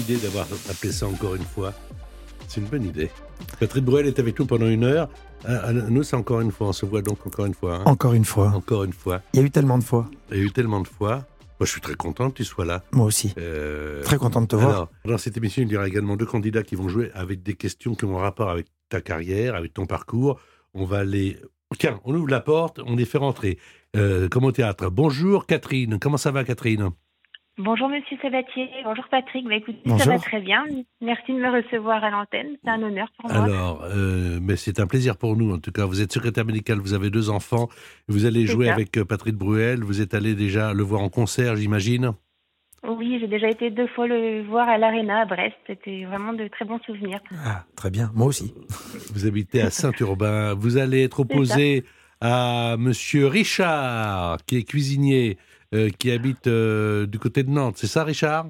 Idée d'avoir appelé ça encore une fois. C'est une bonne idée. Patrick Bruel est avec nous pendant une heure. Ah, ah, Nous, c'est encore une fois. On se voit donc encore une fois. hein. Encore une fois. Encore une fois. Il y a eu tellement de fois. Il y a eu tellement de fois. Moi, je suis très content que tu sois là. Moi aussi. Euh, Très content de te voir. Alors, dans cette émission, il y aura également deux candidats qui vont jouer avec des questions qui ont un rapport avec ta carrière, avec ton parcours. On va les. Tiens, on ouvre la porte, on les fait rentrer. Euh, comme au théâtre. Bonjour Catherine. Comment ça va Catherine? Bonjour Monsieur Sabatier, bonjour Patrick. Bah, écoutez, Bonjour. ça va très bien. Merci de me recevoir à l'antenne. C'est un honneur pour moi. Alors, euh, mais c'est un plaisir pour nous en tout cas. Vous êtes secrétaire médical, vous avez deux enfants, vous allez jouer ça. avec euh, Patrick Bruel. Vous êtes allé déjà le voir en concert, j'imagine. Oui, j'ai déjà été deux fois le voir à l'Arena à Brest. C'était vraiment de très bons souvenirs. Ah, très bien. Moi aussi. Vous habitez à Saint-Urbain. Vous allez être opposé à Monsieur Richard, qui est cuisinier, qui habite euh, du côté de Nantes. C'est ça, Richard?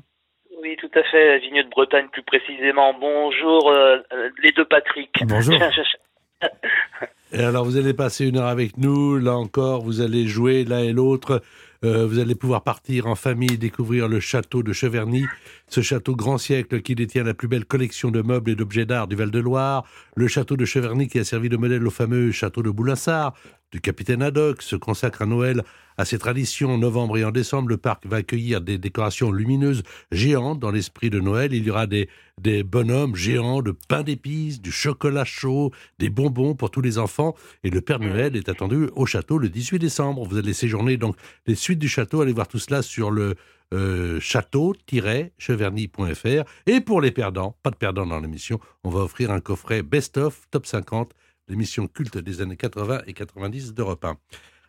Oui, tout à fait, Vigneux de Bretagne plus précisément. Bonjour euh, euh, les deux Patrick. Bonjour. Et alors, vous allez passer une heure avec nous. Là encore, vous allez jouer l'un et l'autre. Euh, vous allez pouvoir partir en famille, découvrir le château de Cheverny, ce château grand siècle qui détient la plus belle collection de meubles et d'objets d'art du Val-de-Loire, le château de Cheverny qui a servi de modèle au fameux château de Boulassard, du capitaine Haddock, se consacre à Noël à ses traditions. En novembre et en décembre, le parc va accueillir des décorations lumineuses géantes dans l'esprit de Noël. Il y aura des, des bonhommes géants de pain d'épices, du chocolat chaud, des bonbons pour tous les enfants. Et le Père Noël est attendu au château le 18 décembre. Vous allez séjourner donc les suites du château. Allez voir tout cela sur le euh, château-cheverny.fr. Et pour les perdants, pas de perdants dans l'émission, on va offrir un coffret Best-of Top 50, l'émission culte des années 80 et 90 d'Europe 1.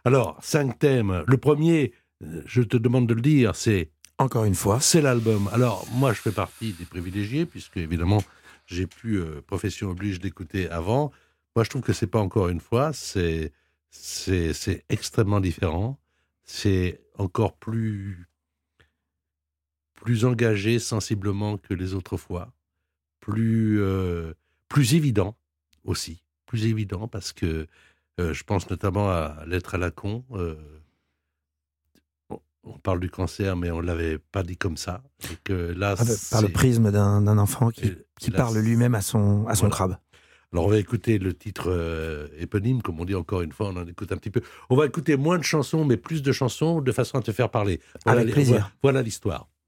Alors, cinq thèmes. Le premier, euh, je te demande de le dire, c'est Encore une fois. c'est l'album. Alors, moi, je fais partie des privilégiés, puisque, évidemment, j'ai pu, euh, profession oblige, d'écouter avant. Moi, je trouve que c'est pas encore une fois, c'est, c'est, c'est extrêmement différent. C'est encore plus, plus engagé sensiblement que les autres fois. Plus, euh, plus évident aussi. Plus évident parce que euh, je pense notamment à Lettre à la con. euh, on- parle du cancer, mais on l'avait pas dit comme ça. Et que là, Ah, bah, par le prisme d'un enfant qui, et- qui là, parle lui-même à son, à son Voilà. crabe. Alors on va écouter le titre euh, éponyme, comme on dit encore une fois, on en écoute un petit peu. On va écouter moins de chansons, mais plus de chansons, de façon à te faire parler. Avec plaisir. Voilà, voilà l'histoire.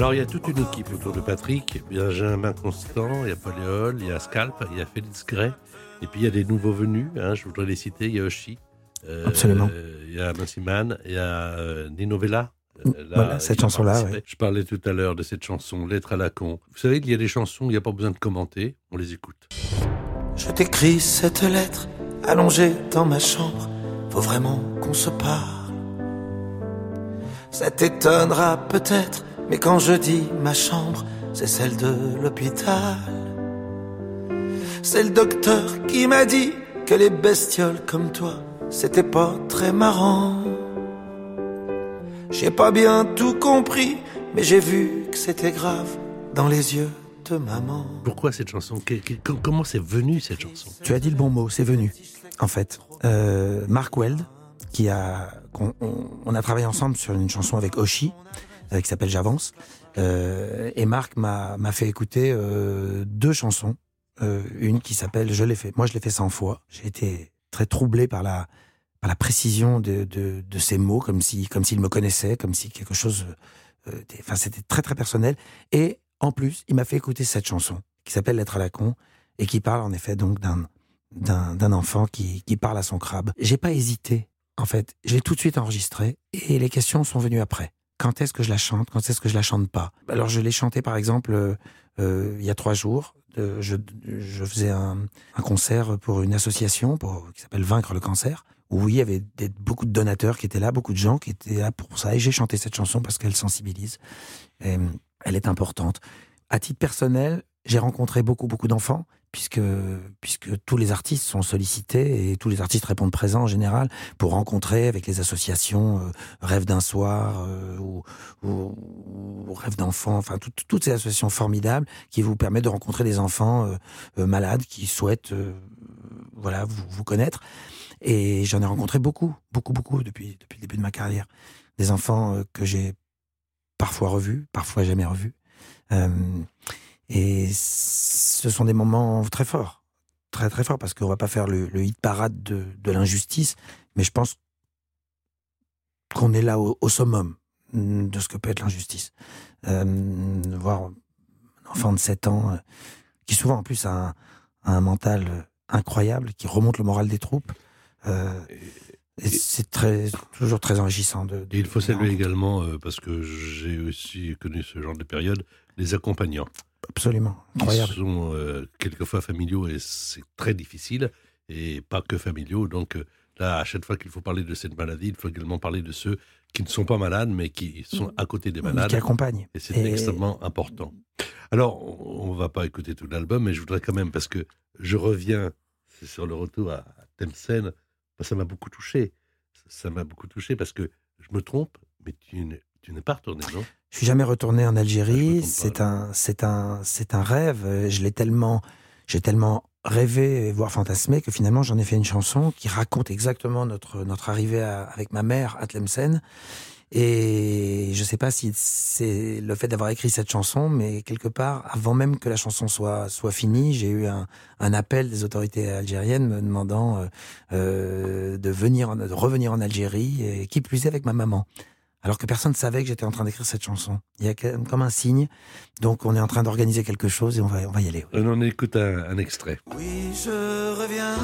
Alors il y a toute une équipe autour de Patrick. Benjamin Constant, il y a Paul il y a Scalp, il y a Félix Gray. Et puis il y a des nouveaux venus, hein, je voudrais les citer. Il y a Oshi. euh, Absolument. Il y a Massiman, il y a euh, Nino Vella. Euh, là, Voilà, cette il a chanson-là, ouais. Je parlais tout à l'heure de cette chanson, Lettre à la con. Vous savez qu'il y a des chansons, il n'y a pas besoin de commenter, on les écoute. Je t'écris cette lettre allongée dans ma chambre. Faut vraiment qu'on se parle. Ça t'étonnera peut-être, mais quand je dis ma chambre, c'est celle de l'hôpital. C'est le docteur qui m'a dit que les bestioles comme toi, c'était pas très marrant. J'ai pas bien tout compris, mais j'ai vu que c'était grave dans les yeux de maman. Pourquoi cette chanson? Comment c'est venu cette chanson? Tu as dit le bon mot, c'est venu. En fait, euh, Mark Weld, qui a, on, on a travaillé ensemble sur une chanson avec Oshi, qui s'appelle J'avance. Euh, et Marc m'a fait écouter euh, deux chansons. Euh, une qui s'appelle Je l'ai fait. Moi, je l'ai fait 100 fois. J'ai été très troublé par la, par la précision de, de, de ces mots, comme si, comme s'il me connaissait, comme si quelque chose. euh, Enfin, c'était très très personnel. Et en plus, il m'a fait écouter cette chanson qui s'appelle Lettre à la con et qui parle en effet donc d'un d'un d'un enfant qui, qui parle à son crabe. J'ai pas hésité. En fait, j'ai tout de suite enregistré et les questions sont venues après. Quand est-ce que je la chante Quand est-ce que je la chante pas Alors je l'ai chantée par exemple euh, euh, il y a trois jours. Je, faisais un, concert pour une association qui s'appelle Vaincre le cancer, où il y avait beaucoup de donateurs qui étaient là, beaucoup de gens qui étaient là pour ça. Et j'ai chanté cette chanson parce qu'elle sensibilise. Elle est importante. À titre personnel, j'ai rencontré beaucoup, beaucoup d'enfants, puisque, puisque tous les artistes sont sollicités et tous les artistes répondent présents en général pour rencontrer avec les associations euh, Rêve d'un soir euh, ou, Rêve d'enfant, enfin tout- toutes ces associations formidables qui vous permettent de rencontrer des enfants euh, malades qui souhaitent voilà vous, vous connaître. Et j'en ai rencontré beaucoup, beaucoup, beaucoup depuis, depuis le début de ma carrière. Des enfants que j'ai parfois revus, parfois jamais revus. Et ce sont des moments très forts, très très forts, parce qu'on va pas faire le, le hit parade de, de l'injustice, mais je pense qu'on est là au, au summum de ce que peut être l'injustice. Euh, voir un enfant de 7 ans, euh, qui souvent en plus a un, a un mental euh, incroyable, qui remonte le moral des troupes, euh, c'est très, toujours très enrichissant. De, de- Et il faut saluer également, parce que j'ai aussi connu ce genre de période, les accompagnants. Absolument, incroyable. sont euh, quelquefois familiaux et c'est très difficile, et pas que familiaux. Donc euh, là, à chaque fois qu'il faut parler de cette maladie, il faut également parler de ceux qui ne sont pas malades, mais qui sont à côté des malades. Qui accompagne. Et c'est Et- extrêmement important. Alors, on ne va pas écouter tout l'album, mais je voudrais quand même, parce que je reviens c'est sur le retour à Tlemcen, bah, ça m'a beaucoup touché. Ça m'a beaucoup touché parce que je me trompe, mais tu n'es tu n'es pas retourné, non? Je suis jamais retourné en Ah, Algérie. trompe C'est un, c'est un, c'est un rêve. Je l'ai tellement, j'ai tellement rêvé, voire fantasmé, que finalement j'en ai fait une chanson qui raconte exactement notre notre arrivée à- avec ma mère à Tlemcen. Et je sais pas si c'est le fait d'avoir écrit cette chanson, mais quelque part, avant même que la chanson soit soit finie, j'ai eu un, un appel des autorités algériennes me demandant euh, euh, de venir, en- de revenir en Algérie, et qui plus est avec ma maman alors que personne ne savait que j'étais en train d'écrire cette chanson. Il y a quand même comme un signe. Donc on est en train d'organiser quelque chose et on va, on va y aller. oui. On écoute un, un extrait. Oui, je reviens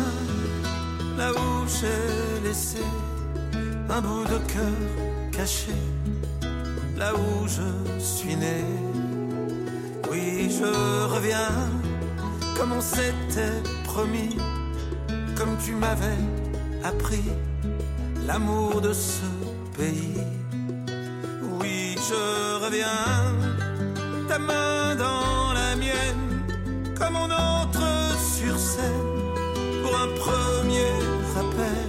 là où j'ai laissé un bout de cœur caché, là où je suis né. Oui, je reviens comme on s'était promis, comme tu m'avais appris l'amour de ce pays. Je reviens, ta main dans la mienne, comme on entre sur scène pour un premier rappel.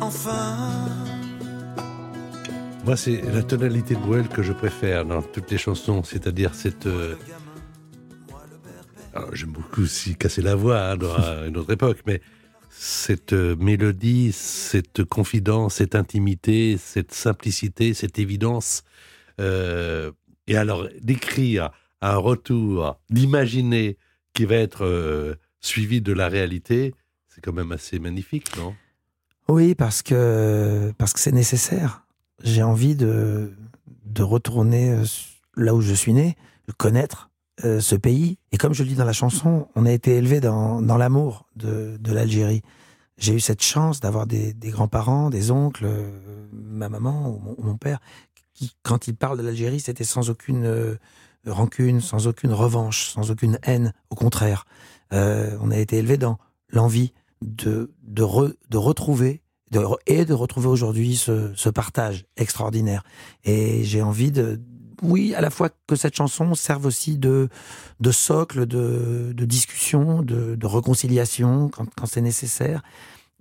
Enfin, Moi, c'est la tonalité de Bruel que je préfère dans toutes les chansons, c'est-à-dire cette. euh, alors, J'aime beaucoup aussi casser la voix hein, dans à une autre époque, mais cette euh, mélodie, cette confidence, cette intimité, cette simplicité, cette évidence. euh, et alors, d'écrire un retour, d'imaginer qui va être euh, suivi de la réalité, c'est quand même assez magnifique, non? Oui, parce que parce que c'est nécessaire. J'ai envie de de retourner là où je suis né, de connaître euh, ce pays. Et comme je le dis dans la chanson, on a été élevé dans dans l'amour de de l'Algérie. J'ai eu cette chance d'avoir des, des grands-parents, des oncles, euh, ma maman ou mon, père, qui, quand ils parlent de l'Algérie, c'était sans aucune euh, rancune, sans aucune revanche, sans aucune haine. Au contraire, on a été élevé dans l'envie de, de, re- de retrouver et de retrouver aujourd'hui ce, ce partage extraordinaire. Et j'ai envie de, oui, à la fois que cette chanson serve aussi de, de socle, de, de discussion, de, de réconciliation quand, quand c'est nécessaire.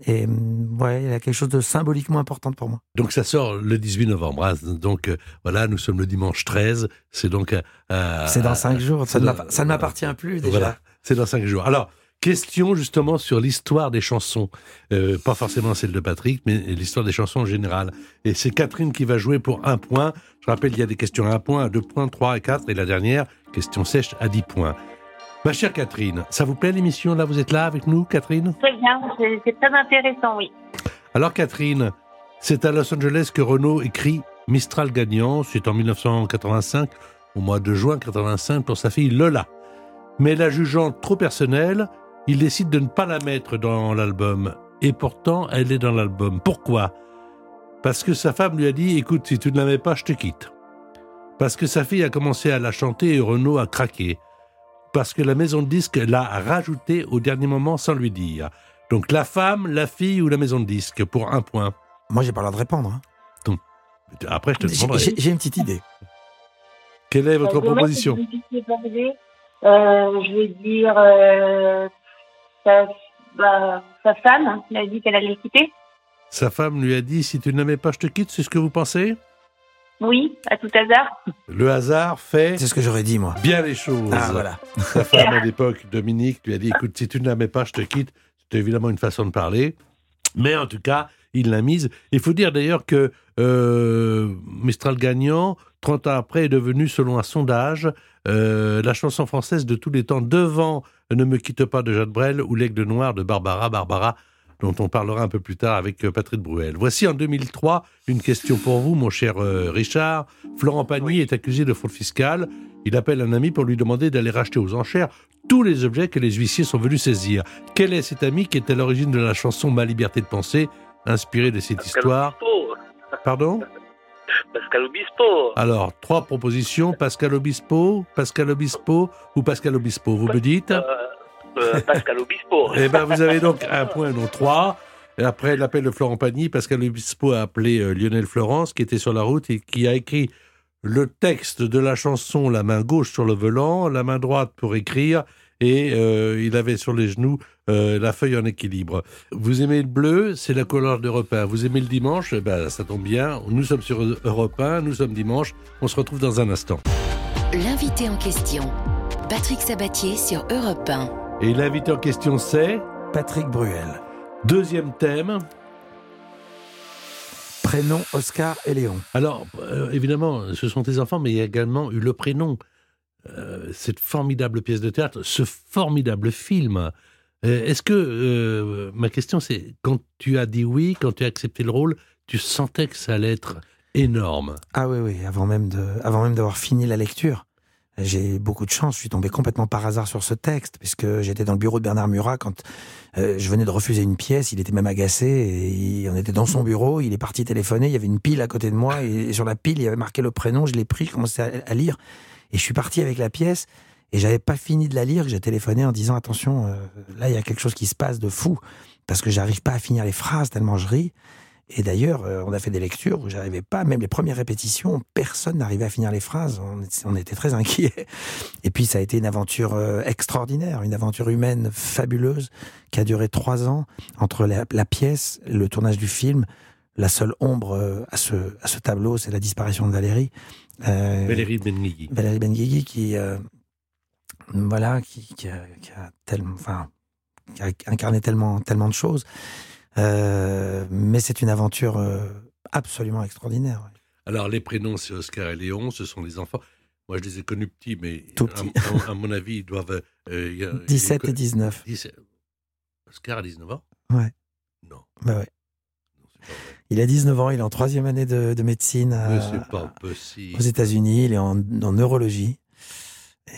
Et hum, ouais, il y a quelque chose de symboliquement important pour moi. Donc ça sort le 18 novembre. hein. Donc euh, voilà, nous sommes le dimanche 13. C'est donc euh, c'est dans cinq jours. Ça ne dans- m'appartient plus déjà. Voilà, c'est dans cinq jours. Alors, Question justement sur l'histoire des chansons. Euh, pas forcément celle de Patrick, mais l'histoire des chansons en général. Et c'est Catherine qui va jouer pour un point. Je rappelle, il y a des questions à un point, à deux points, trois et quatre. Et la dernière, question sèche à dix points. Ma chère Catherine, ça vous plaît l'émission? Là, vous êtes là avec nous, Catherine? Très bien, c'est très intéressant, oui. Alors Catherine, c'est à Los Angeles que Renault écrit Mistral gagnant. C'est en 1985, au mois de juin 85, pour sa fille Lola. Mais la jugeant trop personnelle, il décide de ne pas la mettre dans l'album. Et pourtant, elle est dans l'album. Pourquoi? Parce que sa femme lui a dit Écoute, si tu ne la mets pas, je te quitte. Parce que sa fille a commencé à la chanter et Renault a craqué. Parce que la maison de disques l'a rajoutée au dernier moment sans lui dire. Donc la femme, la fille ou la maison de disques pour un point. Moi, j'ai pas le droit de répondre. hein. Après, je te demanderai. J'ai j'ai une petite idée. Quelle est votre Euh, proposition? Euh, je vais dire euh, sa, bah, sa femme il a dit qu'elle allait le quitter. Sa femme lui a dit Si tu ne mets pas, je te quitte. C'est ce que vous pensez? Oui, à tout hasard. Le hasard fait C'est ce que j'aurais dit, moi. bien les choses. Ah, voilà. Sa femme à l'époque, Dominique, lui a dit écoute, si tu ne mets pas, je te quitte. C'était évidemment une façon de parler. Mais en tout cas, il l'a mise. Il faut dire d'ailleurs que euh, Mistral gagnant, 30 ans après, est devenu, selon un sondage, euh, la chanson française de tous les temps devant Ne me quitte pas de Jacques Brel ou L'aigle noir de Barbara Barbara, dont on parlera un peu plus tard avec euh, Patrick Bruel. Voici en 2003 une question pour vous, mon cher euh, Richard. Florent Pagny est accusé de fraude fiscale. Il appelle un ami pour lui demander d'aller racheter aux enchères tous les objets que les huissiers sont venus saisir. Quel est cet ami qui est à l'origine de la chanson Ma liberté de penser, inspirée de cette histoire. Pardon? Pascal Obispo. Alors, trois propositions. Pascal Obispo, Pascal Obispo ou Pascal Obispo. Vous me dites? Euh, euh, Pascal Obispo. Eh bien, vous avez donc un point, non trois. Et après l'appel de Florent Pagny, Pascal Obispo a appelé euh, Lionel Florence, qui était sur la route et qui a écrit le texte de la chanson La main gauche sur le volant, la main droite pour écrire, et il avait sur les genoux euh, la feuille en équilibre. Vous aimez le bleu, c'est la couleur d'Europe 1. Vous aimez le dimanche, eh ben, ça tombe bien. Nous sommes sur Europe 1, nous sommes dimanche. On se retrouve dans un instant. L'invité en question, Patrick Sabatier sur Europe 1. Et l'invité en question, c'est Patrick Bruel. deuxième thème. Prénom Oscar et Léon. Alors, euh, évidemment, ce sont tes enfants, mais il y a également eu le prénom. Euh, cette formidable pièce de théâtre, ce formidable film. Euh, Est-ce que, euh, ma question c'est, quand tu as dit oui, quand tu as accepté le rôle, tu sentais que ça allait être énorme? Ah oui, oui, avant même d'avoir fini la lecture. J'ai beaucoup de chance, je suis tombé complètement par hasard sur ce texte, puisque j'étais dans le bureau de Bernard Murat quand euh, je venais de refuser une pièce, il était même agacé, et il- on était dans son bureau, il est parti téléphoner, il y avait une pile à côté de moi, et, sur la pile, il y avait marqué le prénom, je l'ai pris, je commençais à, à lire, et je suis parti avec la pièce, et j'avais pas fini de la lire, que j'ai téléphoné en disant, attention, euh, là, il y a quelque chose qui se passe de fou, parce que j'arrive pas à finir les phrases tellement je ris, et d'ailleurs, euh, on a fait des lectures où j'arrivais pas, même les premières répétitions, personne n'arrivait à finir les phrases. On, était- on était très inquiets. Et puis, ça a été une aventure euh, extraordinaire, une aventure humaine fabuleuse qui a duré trois ans entre la, la pièce, le tournage du film. La seule ombre à ce, à ce tableau, c'est la disparition de Valérie. Valérie Benguigui. Valérie Benguigui qui, voilà, qui, qui a, qui a tellement, enfin, qui a incarné tellement, tellement de choses. Euh, mais c'est une aventure euh, absolument extraordinaire. ouais. Alors, les prénoms, c'est Oscar et Léon, ce sont les enfants. Moi, je les ai connus petits, mais Tout à- petits. À, à mon avis, ils doivent... euh, il y a- 17 il- et 19. 17. Oscar a 19 ans? Ouais. Non, Bah ouais. Il a 19 ans, il est en troisième année de, de médecine à- pas aux États-Unis. Il est en, en neurologie.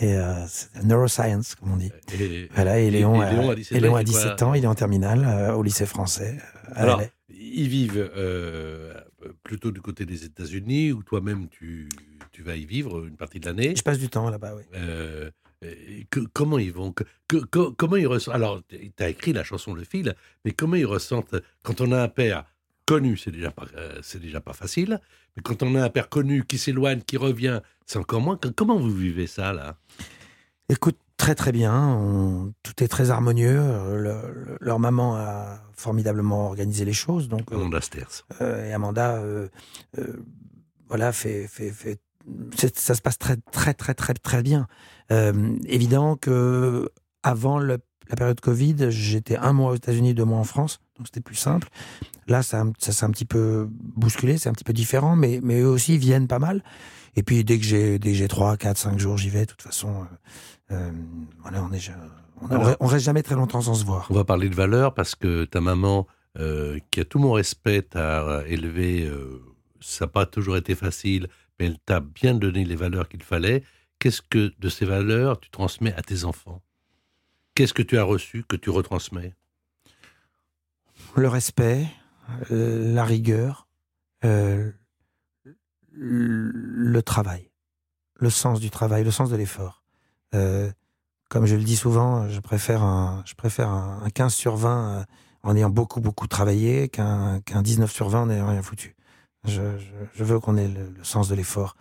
Et euh, c'est neuroscience, comme on dit. Et- Voilà, et et- Léon, et Léon a 17 et Léon ans, a il est quoi 17 ans, il est en terminale euh, au lycée français. à Alors, LA. ils vivent euh, plutôt du côté des États-Unis, où toi-même tu, tu vas y vivre une partie de l'année? Je passe du temps là-bas, oui. Euh, que- comment ils vont que- que- que- Comment ils ressentent Alors, tu as écrit la chanson Le Fil, mais comment ils ressentent quand on a un père connu, c'est déjà pas, euh, c'est déjà pas facile, mais quand on a un père connu qui s'éloigne, qui revient, c'est encore moins. Comment vous vivez ça là? Écoute, très très bien. on- tout est très harmonieux. euh, le- le- leur maman a formidablement organisé les choses. Donc, euh, Amanda Sters. euh, et Amanda, euh, voilà, fait, fait, fait ça se passe très très très très très bien. Évident que avant le- la période Covid, j'étais un mois aux États-Unis, deux mois en France, donc c'était plus simple. Là, ça, ça s'est un petit peu bousculé, c'est un petit peu différent, mais, mais eux aussi viennent pas mal. Et puis dès que j'ai dès que j'ai trois, quatre, cinq jours, j'y vais. De toute façon, euh, euh voilà, on est on, on, on, reste jamais très longtemps sans se voir. On va parler de valeurs parce que ta maman, euh, qui a tout mon respect, t'a élevé. Euh, ça n'a pas toujours été facile, mais elle t'a bien donné les valeurs qu'il fallait. Qu'est-ce que de ces valeurs tu transmets à tes enfants? Qu'est-ce que tu as reçu que tu retransmets? Le respect, euh, la rigueur, euh, le travail, le sens du travail, le sens de l'effort. Euh, comme je le dis souvent, je préfère un, je préfère un, 15 sur 20 en ayant beaucoup, beaucoup travaillé qu'un 19 sur 20 en ayant rien foutu. Je, veux qu'on ait le, sens de l'effort.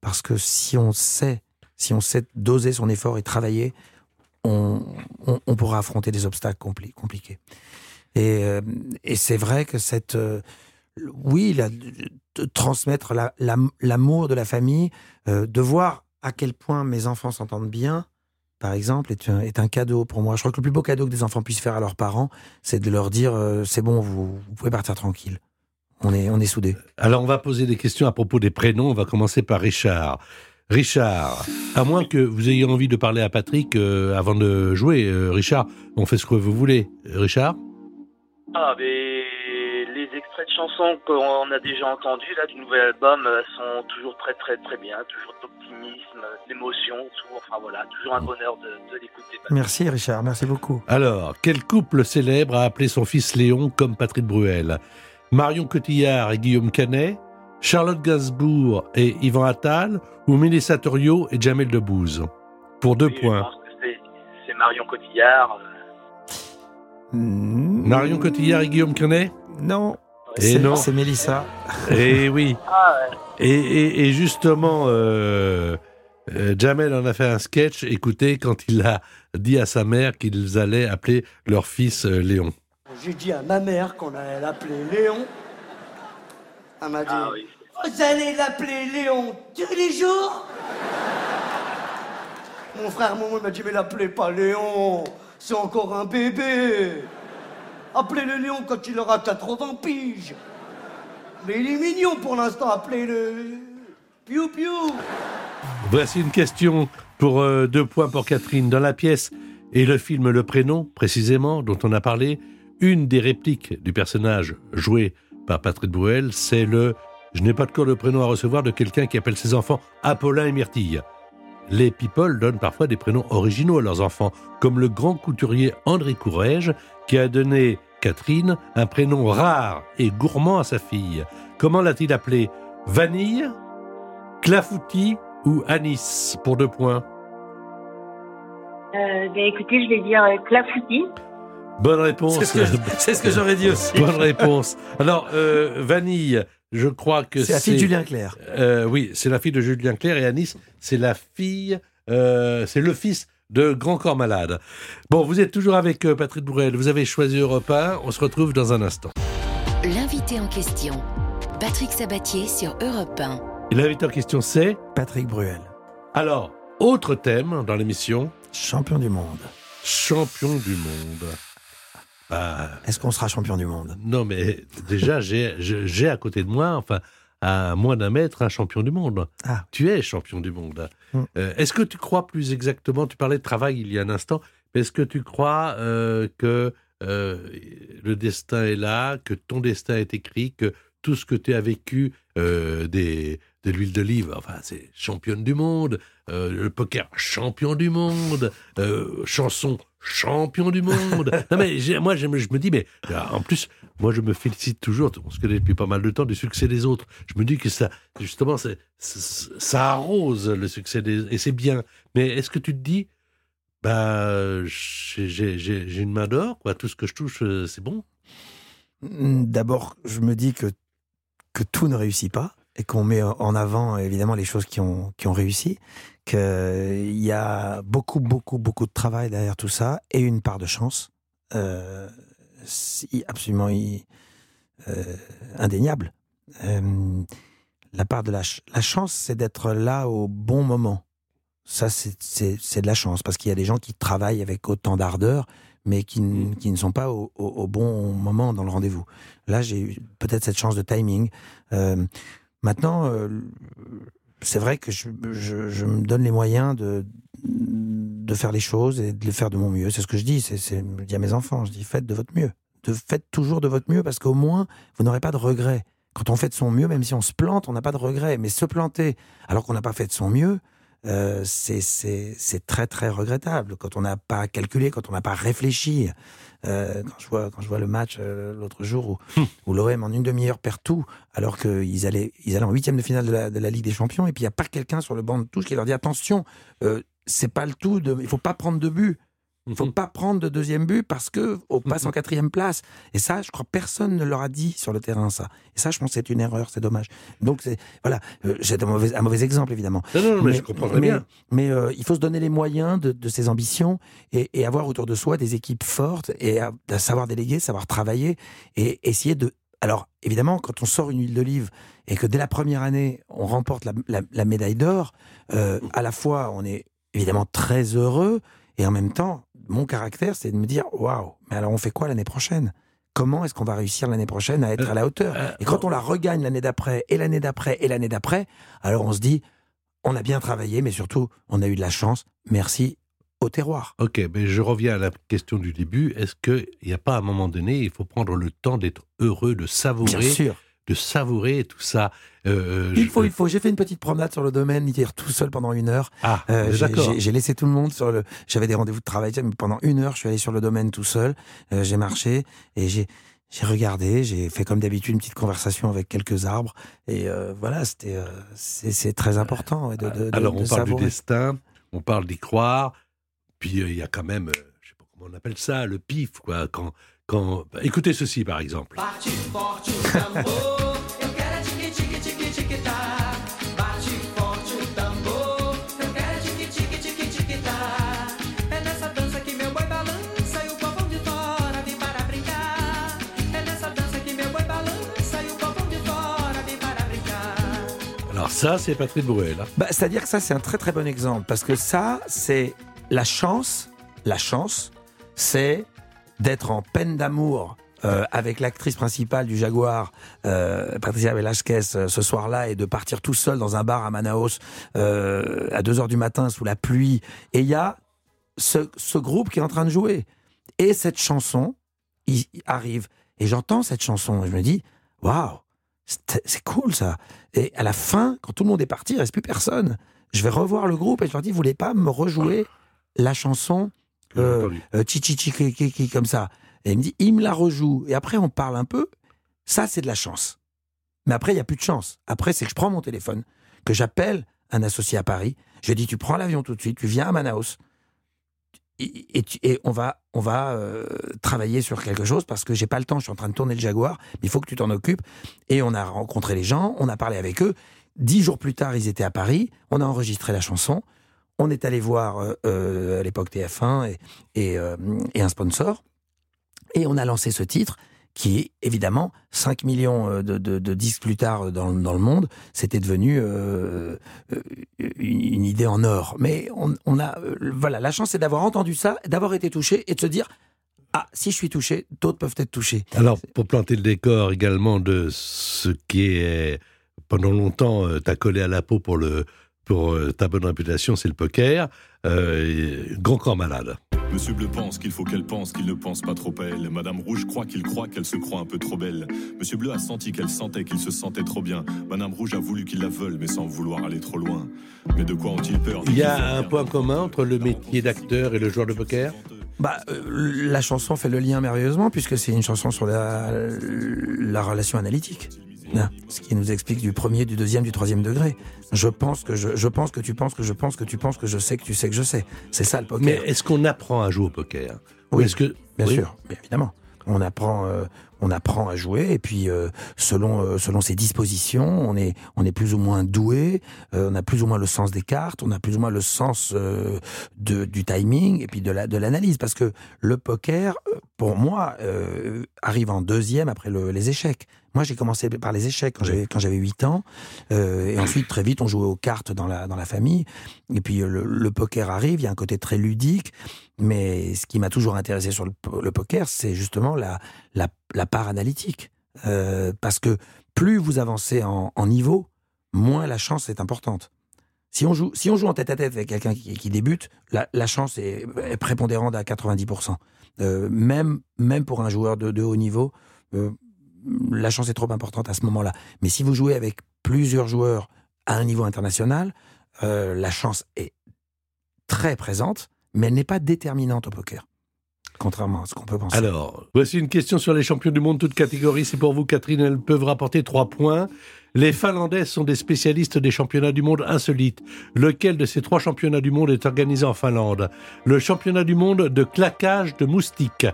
Parce que si on sait, si on sait doser son effort et travailler, on, pourra affronter des obstacles compliqués. Et, et c'est vrai que cette, oui, de transmettre l'amour de la famille, euh, de voir à quel point mes enfants s'entendent bien, par exemple, est un, cadeau pour moi. Je crois que le plus beau cadeau que des enfants puissent faire à leurs parents, c'est de leur dire euh, c'est bon, vous, pouvez partir tranquille. On est, on est soudés. Alors, on va poser des questions à propos des prénoms. On va commencer par Richard. Richard, à moins que vous ayez envie de parler à Patrick euh, avant de jouer, Richard, on fait ce que vous voulez. Richard? Ah, mais les extraits de chansons qu'on a déjà entendus là du nouvel album euh, sont toujours très très très bien, toujours d'optimisme, d'émotion, enfin voilà, toujours un bonheur de, de l'écouter. Merci Richard, merci beaucoup. Alors, quel couple célèbre a appelé son fils Léon comme Patrick Bruel? Marion Cotillard et Guillaume Canet Charlotte Gainsbourg et Yvan Attal ou Mélissa Torio et Jamel Debbouze? Pour deux points. c'est Marion Cotillard. Euh. Marion Cotillard et Guillaume Canet non. Et non. C'est Mélissa. Et oui. Ah et, justement, euh, euh, Jamel en a fait un sketch, écoutez, quand il a dit à sa mère qu'ils allaient appeler leur fils euh, Léon. J'ai dit à ma mère qu'on allait l'appeler Léon. Elle m'a dit ah Vous allez l'appeler Léon tous les jours? Mon frère Momo m'a dit Mais l'appelez pas Léon, c'est encore un bébé. Appelez-le Léon quand il aura 80 piges. Mais il est mignon pour l'instant, appelez-le. Piou piou. Voici une question pour euh, deux points pour Catherine. Dans la pièce et le film Le Prénom, précisément, dont on a parlé, une des répliques du personnage joué par Patrick Bruel, c'est le Je n'ai pas de corps de prénom à recevoir de quelqu'un qui appelle ses enfants Apollin et Myrtille. Les people donnent parfois des prénoms originaux à leurs enfants, comme le grand couturier André Courrèges, qui a donné Catherine un prénom rare et gourmand à sa fille. Comment l'a-t-il appelé? Vanille, Clafoutis ou Anis? Pour deux points. Euh, ben écoutez, je vais dire euh, Clafoutis. Bonne réponse. C'est ce que, j'aurais dit aussi. Bonne réponse. Alors, euh, Vanille, je crois que c'est... C'est la fille de Julien Clerc. Euh, oui, c'est la fille de Julien Clerc et Anis, c'est la fille... c'est le fils de Grand Corps Malade. Bon, vous êtes toujours avec euh, Patrick Bourrel, vous avez choisi Europe 1, on se retrouve dans un instant. L'invité en question, Patrick Sabatier sur Europe 1. L'invité en question, c'est Patrick Bruel. Alors, autre thème dans l'émission Champion du monde. Champion du monde. Bah, Est-ce qu'on sera champion du monde? Non, mais déjà, j'ai à côté de moi, enfin, à moins d'un mètre, un champion du monde. Ah. Tu es champion du monde. Mm. Euh, est-ce que tu crois plus exactement, tu parlais de travail il y a un instant, est-ce que tu crois euh, que euh, le destin est là, que ton destin est écrit, que tout ce que tu as vécu, des, de l'huile d'olive, enfin c'est championne du monde, le poker champion du monde, chanson champion du monde. non mais moi je me, je me, dis mais en plus moi je me félicite toujours, on se connaît depuis pas mal de temps du succès des autres. Je me dis que ça justement ça arrose le succès des et c'est bien. Mais est-ce que tu te dis bah j'ai une main d'or quoi, tout ce que je touche euh, c'est bon. Mmh, d'abord je me dis que que tout ne réussit pas et qu'on met en avant évidemment les choses qui ont qui ont réussi qu'il y a beaucoup, beaucoup, beaucoup de travail derrière tout ça et une part de chance euh, absolument euh, indéniable. Euh, la part de la, la chance, c'est d'être là au bon moment. Ça, c'est de la chance parce qu'il y a des gens qui travaillent avec autant d'ardeur, mais qui, n- qui ne sont pas au, au- au bon moment dans le rendez-vous. Là, j'ai eu peut-être cette chance de timing. Euh, maintenant, euh, c'est vrai que je, me donne les moyens de, de faire les choses et de les faire de mon mieux. C'est ce que je dis. C'est, je dis à mes enfants, je dis faites de votre mieux. Faites toujours de votre mieux parce qu'au moins, vous n'aurez pas de regrets. Quand on fait de son mieux, même si on se plante, on n'a pas de regrets. Mais se planter alors qu'on n'a pas fait de son mieux, euh, c'est, très très regrettable. Quand on n'a pas calculé, quand on n'a pas réfléchi. Euh, quand, je vois, quand je vois le match euh, l'autre jour où, où l'OM en une demi-heure perd tout, alors qu'ils allaient, ils allaient en huitième de finale de la, de la Ligue des Champions, et puis il n'y a pas quelqu'un sur le banc de touche qui leur dit attention, c'est pas le tout, de, il faut pas prendre de but. Il faut pas prendre de deuxième but parce que on passe en quatrième place. Et ça, je crois, personne ne leur a dit sur le terrain ça. Et ça, je pense, que c'est une erreur, c'est dommage. Donc, voilà, euh, j'ai un mauvais, un mauvais exemple évidemment. Non, non, non, mais, je comprends très mais- bien. Mais euh, il faut se donner les moyens de, de ses ambitions et, et avoir autour de soi des équipes fortes et à, à savoir déléguer, savoir travailler et essayer de. Alors, évidemment, quand on sort une huile d'olive et que dès la première année, on remporte la, la- la médaille d'or, euh, à la fois, on est évidemment très heureux et en même temps, mon caractère, c'est de me dire waouh, mais alors on fait quoi l'année prochaine? Comment est-ce qu'on va réussir l'année prochaine à être à la hauteur? Euh, Et quand on la regagne l'année d'après, et l'année d'après, et l'année d'après, alors on se dit on a bien travaillé, mais surtout, on a eu de la chance. Merci au terroir. Ok, mais je reviens à la question du début. Est-ce qu'il n'y a pas un moment donné, il faut prendre le temps d'être heureux, de Bien savourer, sûr. De savourer tout ça euh, Il je- faut, il faut. J'ai fait une petite promenade sur le domaine hier tout seul pendant une heure. Ah, Euh, d'accord. j'ai laissé tout le monde sur le. J'avais des rendez-vous de travail, mais pendant une heure, je suis allé sur le domaine tout seul. Euh, j'ai marché et j'ai j'ai regardé. J'ai fait comme d'habitude une petite conversation avec quelques arbres. Et euh, voilà, c'était euh, c'est très important. ouais, de, de- Alors, de on parle du destin, on parle d'y croire, puis euh, il y a quand même, euh, je sais pas comment on appelle ça, le pif, quoi. Quand, quand... bah, écoutez ceci, par exemple. Alors ça, c'est Patrick Bruel. hein. Bah, C'est-à-dire que ça, c'est un très très bon exemple. Parce que ça, c'est la chance. La chance, c'est d'être en peine d'amour euh, avec l'actrice principale du Jaguar, euh, Patricia Velasquez, euh, ce soir-là, et de partir tout seul dans un bar à Manaus euh, à 2 heures du matin sous la pluie. Et il y a ce, ce groupe qui est en train de jouer. Et cette chanson, il, arrive. Et j'entends cette chanson et je me dis, waouh, c'est cool ça. Et à la fin, quand tout le monde est parti, il reste plus personne. Je vais revoir le groupe et je leur dis, vous voulez pas me rejouer la chanson euh, euh, chi chi chi chi chi chi, comme ça Et il me dit, il me la rejoue. Et après, on parle un peu. Ça, c'est de la chance. Mais après, il y a plus de chance. Après, c'est que je prends mon téléphone, que j'appelle un associé à Paris. Je lui dis, tu prends l'avion tout de suite, tu viens à Manaus. Et, et tu- et on va, on va euh, travailler sur quelque chose parce que j'ai pas le temps. Je suis en train de tourner le Jaguar, mais il faut que tu t'en occupes. Et on a rencontré les gens, on a parlé avec eux. Dix jours plus tard, ils étaient à Paris. On a enregistré la chanson. On est allé voir euh, euh, à l'époque TF1 et, et, euh, et un sponsor. Et on a lancé ce titre qui est évidemment 5 millions de, disques plus tard dans, le- monde. C'était devenu une, idée en or. Mais on, a, voilà, la chance c'est d'avoir entendu ça, d'avoir été touché et de se dire ah si je suis touché, d'autres peuvent être touchés. Alors, pour planter le décor également de ce qui est, pendant longtemps, t'as collé à la peau pour, le, pour euh, ta bonne réputation, c'est le poker. Euh, grand corps malade. Monsieur Bleu pense qu'il faut qu'elle pense qu'il ne pense pas trop à elle. Madame Rouge croit qu'il croit qu'elle se croit un peu trop belle. Monsieur Bleu a senti qu'elle sentait qu'il se sentait trop bien. Madame Rouge a voulu qu'il la veuille, mais sans vouloir aller trop loin. Mais de quoi ont-ils peur? Il y a un point commun entre le métier d'acteur et le joueur de poker? Bah, euh, la chanson fait le lien merveilleusement puisque c'est une chanson sur la, la relation analytique. Ce qui nous explique du premier, du deuxième, du troisième degré. Je pense que je, je pense que tu penses que je pense que tu penses que je sais que tu sais que je sais. C'est ça le poker. Mais est-ce qu'on apprend à jouer au poker? Ou Oui, est-ce que Bien Oui. sûr, bien évidemment. On apprend, euh, on apprend à jouer et puis euh, selon euh, selon ses dispositions, on est on est plus ou moins doué, euh, on a plus ou moins le sens des cartes, on a plus ou moins le sens euh, de, du timing et puis de la de l'analyse. Parce que le poker euh, pour moi euh, arrive en deuxième après le- les échecs. Moi, j'ai commencé par les échecs quand j'avais quand j'avais 8 ans euh, et ensuite très vite on jouait aux cartes dans la dans la famille. Et puis le, le poker arrive, il y a un côté très ludique mais ce qui m'a toujours intéressé sur le, le poker, c'est justement la, la, part analytique. Euh, parce que plus vous avancez en, niveau, moins la chance est importante. Si on joue, si on joue en tête-à-tête avec quelqu'un qui, débute, la, chance est, prépondérante à 90%. Euh, même, même pour un joueur de, haut niveau, euh, la chance est trop importante à ce moment-là. Mais si vous jouez avec plusieurs joueurs à un niveau international, la chance est très présente, mais elle n'est pas déterminante au poker. Contrairement à ce qu'on peut penser. Alors, voici une question sur les champions du monde, toutes catégories. C'est pour vous, Catherine. Elles peuvent rapporter trois points. Les Finlandais sont des spécialistes des championnats du monde insolites. Lequel de ces trois championnats du monde est organisé en Finlande? Le championnat du monde de claquage de moustiques.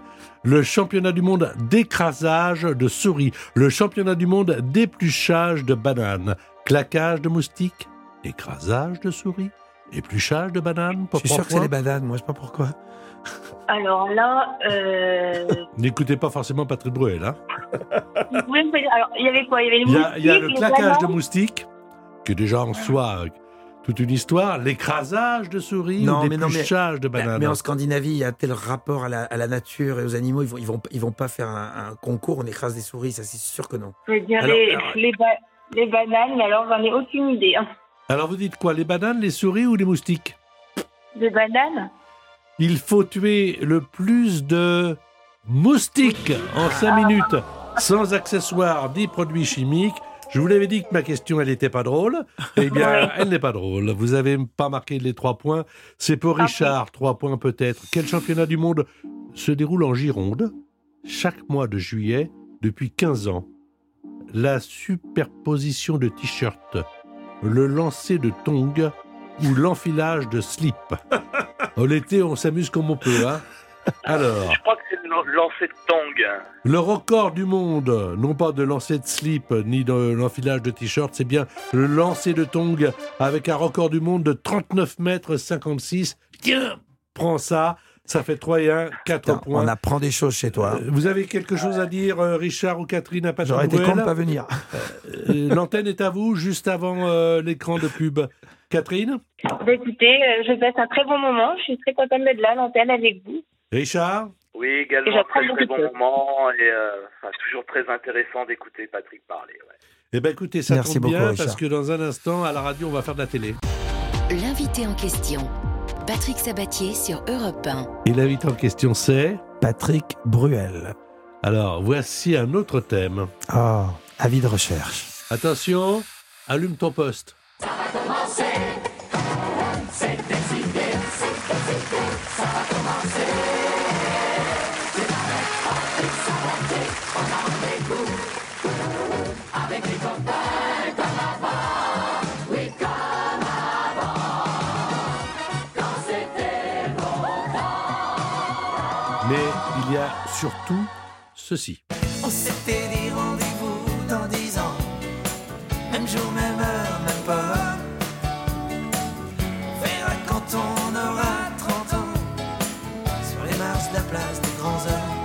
Le championnat du monde d'écrasage de souris. Le championnat du monde d'épluchage de bananes. Claquage de moustiques, écrasage de souris, épluchage de bananes. je suis sûr que c'est les bananes, moi je sais pas pourquoi. Alors là, euh, N'écoutez pas forcément Patrick Bruel, hein alors il y avait quoi? Il y avait les Il y a, il y a le moustiques, claquage de moustiques, qui est déjà en soi euh, toute une histoire, l'écrasage de souris Non, ou mais non, mais- l'épluchage de bananes? Mais en Scandinavie, il y a tel rapport à la, à la nature et aux animaux, ils vont, ils vont, ils vont pas faire un, un concours, on écrase des souris, ça c'est sûr que non. Je veux dire Alors, les, alors- les, ba- les bananes, mais alors j'en ai aucune idée. hein. Alors vous dites quoi Les bananes, les souris ou les moustiques? Des bananes? Il faut tuer le plus de moustiques en Ah. 5 minutes, sans accessoires ni produits chimiques. Je vous l'avais dit que ma question, elle n'était pas drôle. Eh bien, elle n'est pas drôle. Vous avez pas marqué les trois points. C'est pour Ah, Richard, trois points peut-être. Quel championnat du monde se déroule en Gironde chaque mois de juillet depuis 15 ans? La superposition de t-shirts, le lancer de tongs ou l'enfilage de slip. Oh, L'été, on s'amuse comme on peut. Hein Alors, Je crois que c'est le lan- lancer de tong. le record du monde, non pas de lancer de slip ni de l'enfilage de t-shirt, c'est bien le lancer de tongs avec un record du monde de 39 mètres 56. Tiens, prends ça, ça fait 3 et 1, 4 Putain, points. on apprend des choses chez toi. Euh, Vous avez quelque chose à dire, euh, Richard ou Catherine, à Patrick J'aurais été con de pas venir. Euh, L'antenne est à vous, juste avant euh, l'écran de pub. Catherine Bah, Écoutez, euh, je passe un très bon moment. Je suis très contente d'être là, l'antenne avec vous. Richard Oui, Et également j'apprends très très beaucoup bon moment et euh, enfin, toujours très intéressant d'écouter Patrick parler. ouais. Eh bien, écoutez, ça Merci tombe beaucoup, bien Richard. parce que dans un instant, à la radio, on va faire de la télé. L'invité en question. Patrick Sabatier sur Europe 1. Et l'invité en question, c'est Patrick Bruel. Alors, voici un autre thème. Oh, avis de recherche. Attention, allume ton poste. Mais surtout ceci. On s'était dit rendez-vous dans dix ans. Même jour, même heure, même pas. On verra quand on aura 30 ans. Sur les marches de la place des grands hommes.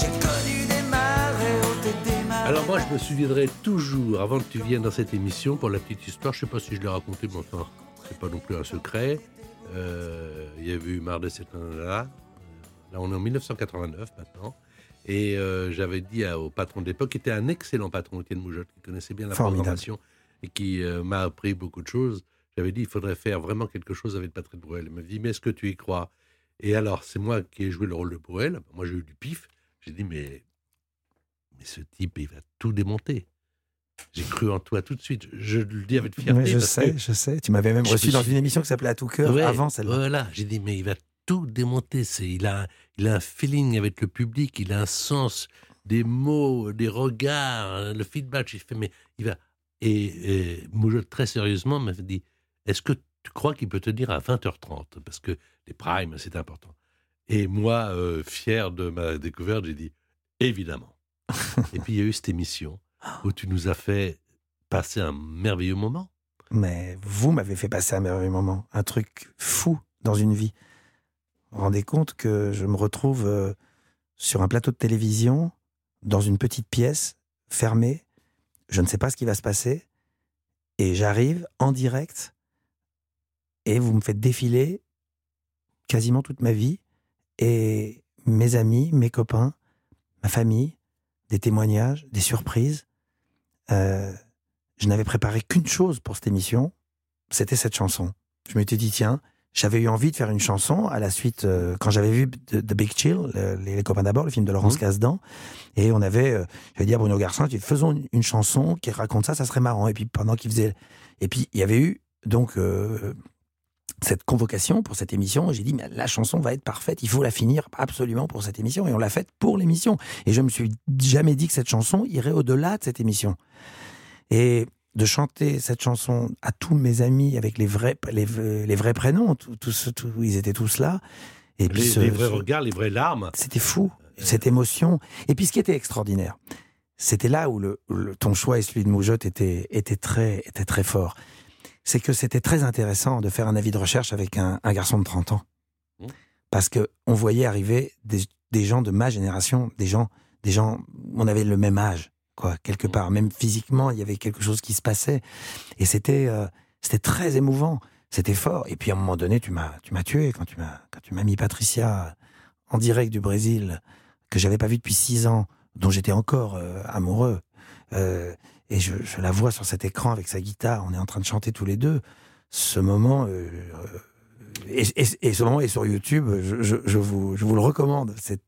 J'ai connu des marées hautes et des marées Alors moi, je me souviendrai toujours, avant que tu viennes dans cette émission, pour la petite histoire, je sais pas si je l'ai raconté, mais enfin, c'est pas non plus un secret. Euh, il y avait eu Marre de cet là. Là, on est en 1989 maintenant. Et euh, j'avais dit à- au patron de l'époque, qui était un excellent patron, Étienne Moujotte, qui connaissait bien la Formidable. programmation et qui euh, m'a appris beaucoup de choses. J'avais dit, il faudrait faire vraiment quelque chose avec Patrick Bruel. Il m'a dit, mais est-ce que tu y crois? Et alors, c'est moi qui ai joué le rôle de Bruel. Moi, j'ai eu du pif. J'ai dit, mais mais ce type, il va tout démonter. J'ai cru en toi tout de suite. Je le dis avec fierté. Ouais, je sais, je sais. Tu m'avais même reçu dans une émission qui s'appelait À tout cœur Ouais, avant celle-là. Voilà, j'ai dit, mais il va tout démonter. C'est, il, a, il a un feeling avec le public, il a un sens des mots, des regards, le feedback. J'ai fait, mais il va. Et, et très sérieusement, m'a dit Est-ce que tu crois qu'il peut tenir à 20h30 Parce que les primes, c'est important. Et moi, euh, fier de ma découverte, j'ai dit Évidemment. Et puis il y a eu cette émission où tu nous as fait passer un merveilleux moment. Mais vous m'avez fait passer un merveilleux moment, un truc fou dans une vie. Vous rendez compte que je me retrouve euh, sur un plateau de télévision, dans une petite pièce, fermée. Je ne sais pas ce qui va se passer. Et j'arrive en direct et vous me faites défiler quasiment toute ma vie. Et mes amis, mes copains, ma famille, des témoignages, des surprises. Euh, je n'avais préparé qu'une chose pour cette émission, c'était cette chanson. Je m'étais dit, tiens, j'avais eu envie de faire une chanson à la suite, euh, quand j'avais vu The, Big Chill, le- les, copains d'abord, le film de Laurence Mhm. Kasdan, et on avait, euh, j'avais dit à Bruno Garcin, faisons une, chanson qui raconte ça, ça serait marrant. Et puis pendant qu'il faisait, et puis il y avait eu donc euh, cette convocation pour cette émission, j'ai dit, mais la chanson va être parfaite, il faut la finir absolument pour cette émission, et on l'a faite pour l'émission. Et je me suis jamais dit que cette chanson irait au-delà de cette émission. Et de chanter cette chanson à tous mes amis avec les vrais, les, les vrais prénoms, tout- ils étaient tous là. Et puis Les, ce- les vrais ce- regards, les vraies larmes. c'était fou, cette émotion. Et puis ce qui était extraordinaire, c'était là où le, le- ton choix et celui de Moujotte était, très, très fort. C'est que c'était très intéressant de faire un avis de recherche avec un, un garçon de 30 ans. Mmh. Parce que on voyait arriver des, des gens de ma génération, des gens, des gens, on avait le même âge, quoi, quelque part. Même physiquement, il y avait quelque chose qui se passait. Et c'était, euh, c'était très émouvant. C'était fort. Et puis à un moment donné, tu m'as, tu m'as tué quand tu m'as, quand tu m'as mis Patricia en direct du Brésil que j'avais pas vu depuis six ans, dont j'étais encore euh, amoureux. Euh, et je, je la vois sur cet écran avec sa guitare. On est en train de chanter tous les deux. Ce moment, euh, euh, et, et- et ce moment est sur YouTube. Je, je- je vous, je vous le recommande. C'est,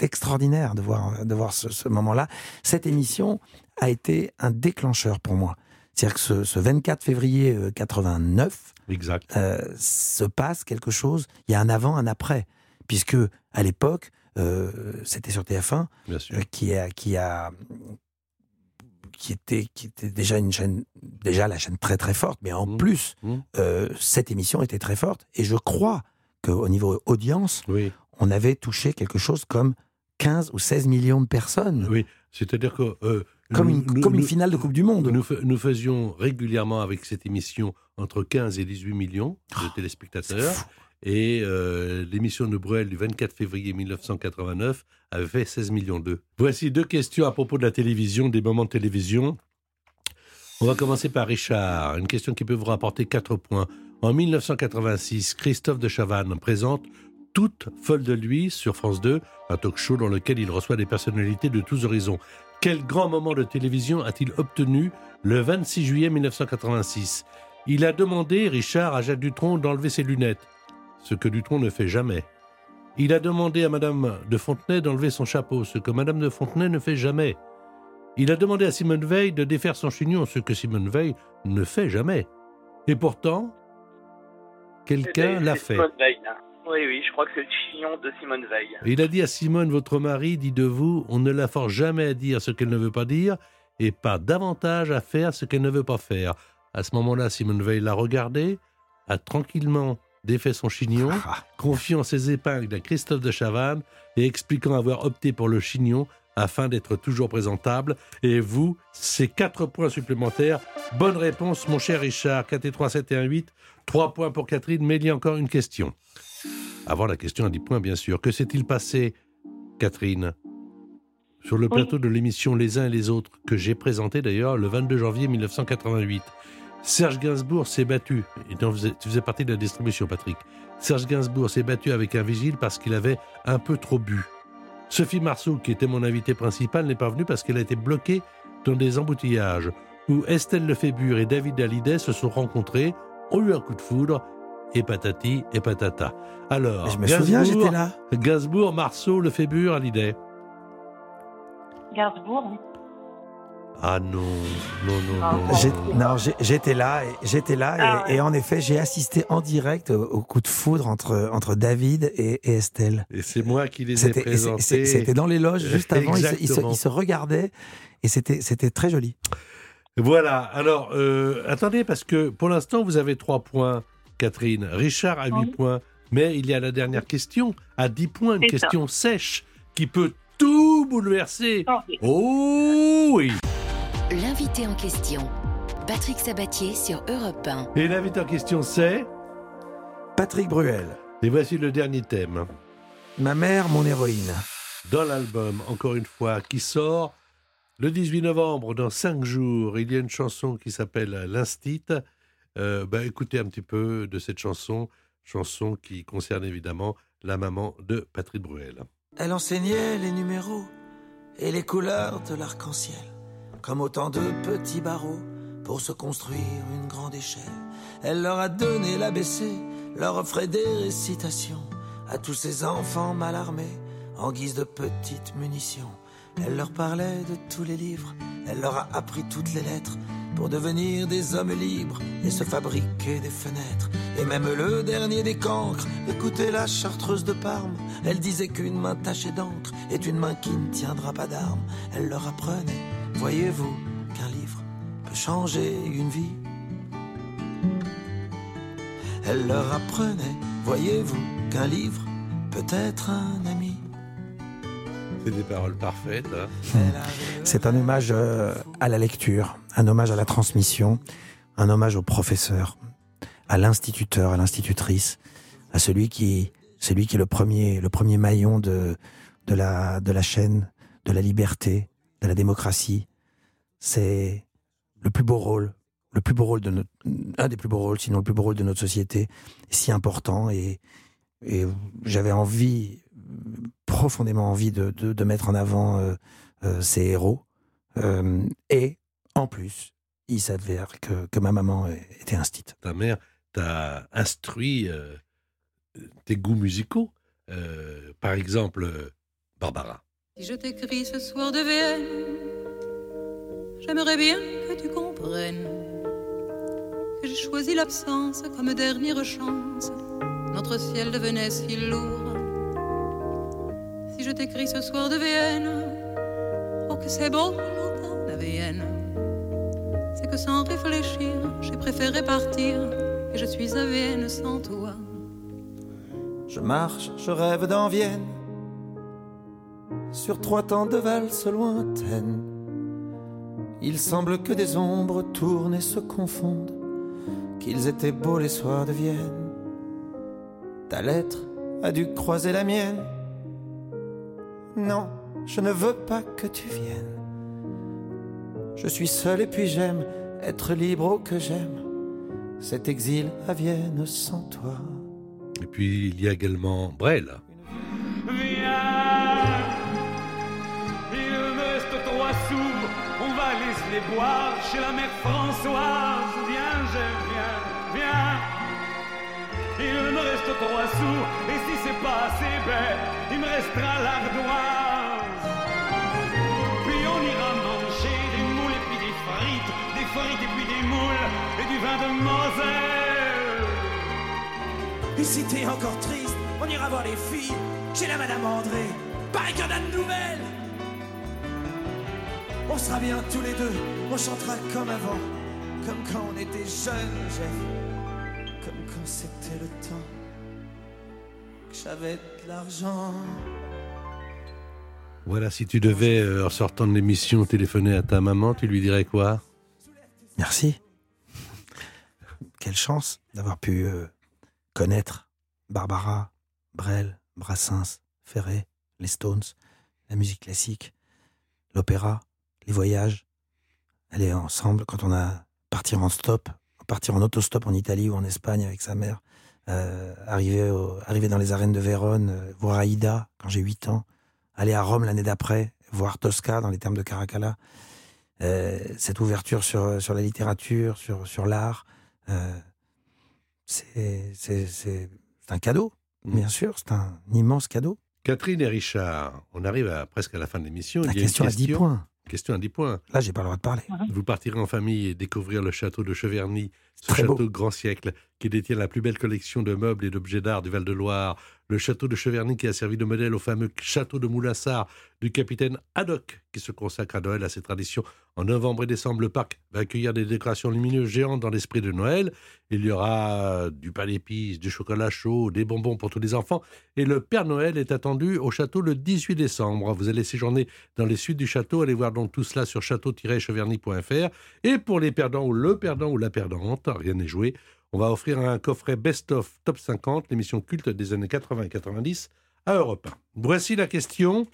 extraordinaire de voir, de voir ce, ce moment-là. Cette émission a été un déclencheur pour moi. C'est-à-dire que ce, ce 24 février euh, 89, Exact. euh, se passe quelque chose. Il y a un avant, un après, puisque à l'époque, euh, c'était sur TF1 Bien sûr. euh, qui a qui a qui était qui était déjà une chaîne déjà la chaîne très très forte, mais en Mmh. plus Mmh. euh, cette émission était très forte et je crois qu'au niveau audience, Oui. on avait touché quelque chose comme 15 ou 16 millions de personnes, Oui. C'est-à-dire que. euh, comme une nous- comme une finale de Coupe du Monde. Nous, nous faisions régulièrement avec cette émission entre 15 et 18 millions de C'est téléspectateurs. Et euh, l'émission de Bruel du 24 février 1989 avait fait 16 millions d'eux. Voici deux questions à propos de la télévision, des moments de télévision. On va commencer par Richard. Une question qui peut vous rapporter 4 points. En 1986, Christophe de Chavannes présente Toute folle de lui sur France 2, un talk show dans lequel il reçoit des personnalités de tous horizons. Quel grand moment de télévision a-t-il obtenu le 26 juillet 1986 Il a demandé, Richard, à Jacques Dutronc d'enlever ses lunettes, ce que Dutronc ne fait jamais. Il a demandé à Madame de Fontenay d'enlever son chapeau, ce que Madame de Fontenay ne fait jamais. Il a demandé à Simone Veil de défaire son chignon, ce que Simone Veil ne fait jamais. Et pourtant, quelqu'un l'a fait. Veil, hein. Oui, oui, je crois que c'est le chignon de Simone Veil. Il a dit à Simone, votre mari dit de vous, on ne la force jamais à dire ce qu'elle ne veut pas dire et pas davantage à faire ce qu'elle ne veut pas faire. À ce moment-là, Simone Veil l'a regardé, a tranquillement défait son chignon, Ah, confiant ses épingles à Christophe de Chavannes et expliquant avoir opté pour le chignon afin d'être toujours présentable. Et vous, c'est 4 points supplémentaires. Bonne réponse, mon cher Richard. 4 et 3, 7 et 1, 8. 3 points pour Catherine, mais il y a encore une question. Avant la question à 10 points, bien sûr. Que s'est-il passé, Catherine, sur le Oui. plateau de l'émission Les uns et les autres, que j'ai présenté d'ailleurs le 22 janvier 1988 Serge Gainsbourg s'est battu, et tu faisais, tu faisais partie de la distribution, Patrick. Serge Gainsbourg s'est battu avec un vigile parce qu'il avait un peu trop bu. Sophie Marceau, qui était mon invitée principale, n'est pas venue parce qu'elle a été bloquée dans des embouteillages, où Estelle Lefébure et David Hallyday se sont rencontrés, ont eu un coup de foudre, et patati et patata. Alors, je me souviens, Gainsbourg- j'étais là. Gainsbourg, Marceau, Lefébure, Hallyday. Gainsbourg. Ah non, non, non, Ah, non. Non. J'étais là, et- j'étais là, et, Ah et en effet, j'ai assisté en direct au, coup de foudre entre entre David et, et Estelle. Et c'est moi qui les ai présentés. c'était dans les loges juste avant. Ils se, ils se- Exactement. ils se regardaient et c'était très joli. Voilà, alors, euh, attendez, parce que pour l'instant, vous avez 3 points, Catherine. Richard a 8 Oui. points. Mais il y a la dernière question, à 10 points, une C'est ça. question sèche, qui peut tout bouleversé. Oh, oui. L'invité en question, Patrick Sabatier sur Europe 1. Et l'invité en question, c'est Patrick Bruel, Et voici le dernier thème. ma mère, mon héroïne. Dans l'album, encore une fois, qui sort le 18 novembre, dans cinq jours, il y a une chanson qui s'appelle L'Instit. Euh, bah, écoutez un petit peu de cette chanson, chanson qui concerne évidemment la maman de Patrick Bruel. Elle enseignait les numéros et les couleurs de l'arc-en-ciel, comme autant de petits barreaux pour se construire une grande échelle. Elle leur a donné l'ABC, leur offrait des récitations à tous ces enfants mal armés en guise de petites munitions. Elle leur parlait de tous les livres, elle leur a appris toutes les lettres pour devenir des hommes libres et se fabriquer des fenêtres. Et même le dernier des cancres, écoutez la chartreuse de Parme, elle disait qu'une main tachée d'encre est une main qui ne tiendra pas d'armes. Elle leur apprenait, voyez-vous, qu'un livre peut changer une vie? Elle leur apprenait, voyez-vous, qu'un livre peut être un ami? C'est des paroles parfaites. hein. C'est un hommage euh, à la lecture, un hommage à la transmission, un hommage au professeur, à l'instituteur, à l'institutrice, à celui qui, celui qui est le premier, le premier maillon de, de la, de la chaîne, de la liberté, de la démocratie. C'est le plus beau rôle, le plus beau rôle de notre, un des plus beaux rôles, sinon le plus beau rôle de notre société, si important et, j'avais envie, profondément envie de, de, mettre en avant euh, euh, ces héros. Euh, et en plus, il s'avère que, que ma maman était instite. Ta mère t'a instruit tes goûts musicaux. Par exemple, Barbara. Si je t'écris ce soir de Vienne, j'aimerais bien que tu comprennes que j'ai choisi l'absence comme dernière chance. Notre ciel devenait si lourd. Si je t'écris ce soir de Vienne, oh que c'est beau l'automne de Vienne. C'est que sans réfléchir, j'ai préféré partir et je suis à Vienne sans toi. Je marche, je rêve dans Vienne, sur trois temps de valse lointaines. Il semble que des ombres tournent et se confondent, qu'ils étaient beaux les soirs de Vienne. Ta lettre a dû croiser la mienne. Non, je ne veux pas que tu viennes. Je suis seul et puis j'aime être libre oh que j'aime cet exil à Vienne sans toi. Et puis, il y a également Brel. Les boire chez la mère Françoise. Viens, j'aime bien, viens. Il me reste trois sous, et si c'est pas assez bête, il me restera l'ardoise. Puis on ira manger des moules et puis des frites, des frites et puis des moules, et du vin de Moselle. Et si t'es encore triste, on ira voir les filles chez la Madame André. Pareil qu'il y en a de nouvelles. On sera bien tous les deux, on chantera comme avant, comme quand on était jeunes, Jeff. Comme quand c'était le temps que j'avais de l'argent. Voilà, si tu devais, euh, en sortant de l'émission, téléphoner à ta maman, tu lui dirais quoi? Merci. Quelle chance d'avoir pu euh, connaître Barbara, Brel, Brassens, Ferré, les Stones, la musique classique, l'opéra, les voyages. Aller ensemble quand on a partir en stop, partir en autostop en Italie ou en Espagne avec sa mère, euh, arriver, au- arriver dans les arènes de Vérone, euh, voir Aïda quand j'ai 8 ans, aller à Rome l'année d'après, voir Tosca dans les termes de Caracalla. Euh, cette ouverture sur, sur la littérature, sur, sur l'art, c'est un cadeau, Mm. bien sûr, c'est un immense cadeau. Catherine et Richard, on arrive à, presque à la fin de l'émission. La Il y a une question à 10 points. Question à 10 points. Là, j'ai pas le droit de parler. Vous partirez en famille et découvrir le château de Cheverny. Ce Très beau. château grand siècle qui détient la plus belle collection de meubles et d'objets d'art du Val-de-Loire. Le château de Cheverny qui a servi de modèle au fameux château de Moulassar du capitaine Haddock qui se consacre à Noël à ses traditions. En novembre et décembre, le parc va accueillir des décorations lumineuses géantes dans l'esprit de Noël. Il y aura du pain d'épices, du chocolat chaud, des bonbons pour tous les enfants. Et le Père Noël est attendu au château le 18 décembre. Vous allez séjourner dans les suites du château. Allez voir donc tout cela sur château-cheverny.fr. Et pour les perdants ou le perdant ou la perdante, rien n'est joué, on va offrir un coffret Best-of Top 50, l'émission culte des années 80 et 90 à Europe 1. Voici la question.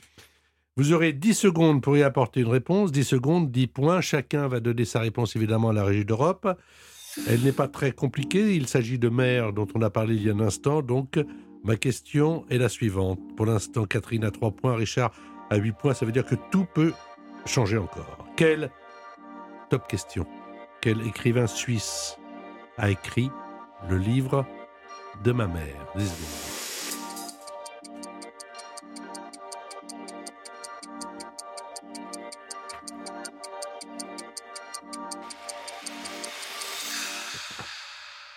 Vous aurez 10 secondes pour y apporter une réponse. 10 secondes, 10 points. Chacun va donner sa réponse évidemment à la Régie d'Europe. Elle n'est pas très compliquée. Il s'agit de mer dont on a parlé il y a un instant. Donc, ma question est la suivante. Pour l'instant, Catherine a 3 points, Richard a 8 points. Ça veut dire que tout peut changer encore. Quelle top question Quel écrivain suisse a écrit le livre de ma mère 10 secondes.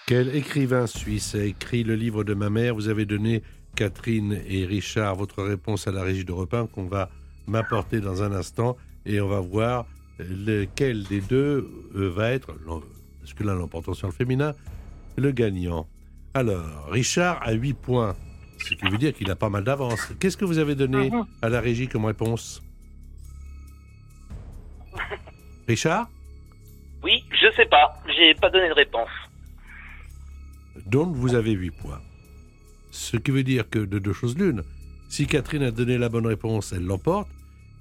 Quel écrivain suisse a écrit le livre de ma mère? Vous avez donné, Catherine et Richard, votre réponse à la régie de repas qu'on va m'apporter dans un instant et on va voir lequel des deux euh, va être, parce que là l'emportant sur le féminin, le gagnant. Alors, Richard a 8 points, ce qui veut dire qu'il a pas mal d'avance. Qu'est-ce que vous avez donné Mhm. à la régie comme réponse Richard? Oui, je sais pas. J'ai pas donné de réponse. Donc vous avez 8 points. Ce qui veut dire que de deux choses l'une. Si Catherine a donné la bonne réponse, elle l'emporte.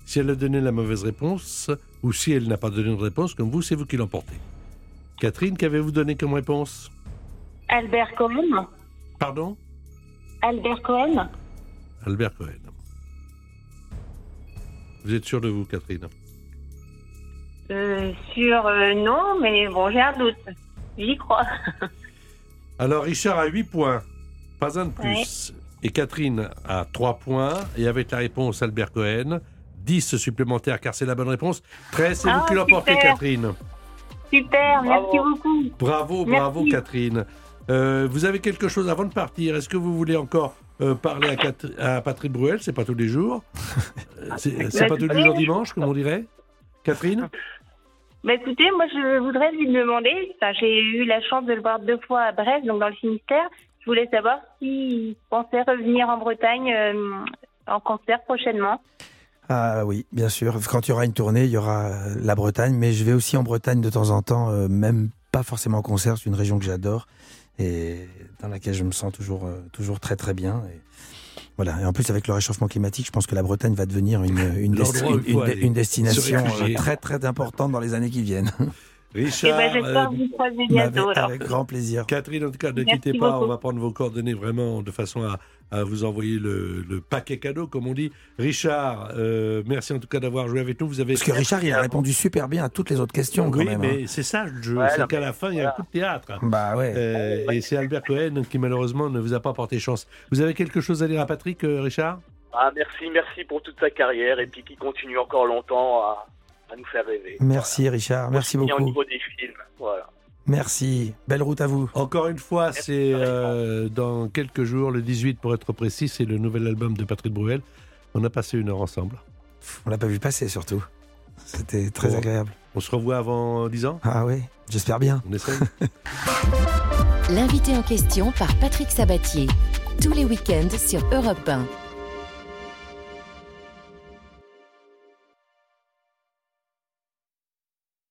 Si elle a donné la mauvaise réponse, ou si elle n'a pas donné de réponse, comme vous, c'est vous qui l'emportez. Catherine, qu'avez-vous donné comme réponse? Albert Cohen. Pardon? Albert Cohen. Albert Cohen. Vous êtes sûr de vous, Catherine? Euh, sur euh, non, mais bon, j'ai un doute. J'y crois. Alors, Richard a 8 points, pas un de plus. Et Catherine a 3 points. Et avec la réponse Albert Cohen, 10 supplémentaires car c'est la bonne réponse. 13, c'est vous Ah, qui l'emportez. Catherine. Super, merci beaucoup. Bravo, Merci. bravo, Catherine. Euh, vous avez quelque chose avant de partir Est-ce que vous voulez encore euh, parler à, Cat- à Patrick Bruel? C'est pas tous les jours. Euh, C'est c'est pas tous les jours dimanche, comme on dirait Catherine? Bah écoutez, moi je voudrais lui demander, enfin, j'ai eu la chance de le voir deux fois à Brest, donc dans le Finistère. Je voulais savoir s'il pensait revenir en Bretagne euh, en concert prochainement. Ah oui, bien sûr. Quand il y aura une tournée, il y aura euh, la Bretagne, mais je vais aussi en Bretagne de temps en temps, euh, même pas forcément en concert, c'est une région que j'adore et dans laquelle je me sens toujours, euh, toujours très très bien. Et voilà. Et en plus, avec le réchauffement climatique, je pense que la Bretagne va devenir une, desti- destination très très importante dans les années qui viennent. Richard, Et ben j'espère euh, vous croiser avec, bientôt alors. avec grand plaisir. Catherine, en tout cas, ne Merci quittez pas. beaucoup. On va prendre vos coordonnées vraiment de façon à, à vous envoyer le, le paquet cadeau, comme on dit. Richard, euh, merci en tout cas d'avoir joué avec nous. Vous avez Parce que Richard, il a répondu super bien à toutes les autres questions quand oui, même. hein. mais c'est ça le jeu. Ouais, c'est qu'à mais la fin, il y a un coup de théâtre. Bah ouais. Euh, et c'est Albert Cohen qui malheureusement ne vous a pas porté chance. Vous avez quelque chose à dire à Patrick, euh, Richard? Ah, merci, merci pour toute sa carrière et puis qui continue encore longtemps à, à nous faire rêver. Merci Richard, merci bien beaucoup. au niveau des films, voilà. Merci. Belle route à vous. Encore une fois, c'est euh, dans quelques jours, le 18 pour être précis, c'est le nouvel album de Patrick Bruel. On a passé une heure ensemble. On l'a pas vu passer surtout. C'était très Bon. agréable. On se revoit avant 10 ans? Ah oui, j'espère bien. On essaye L'invité en question par Patrick Sabatier. Tous les week-ends sur Europe 1.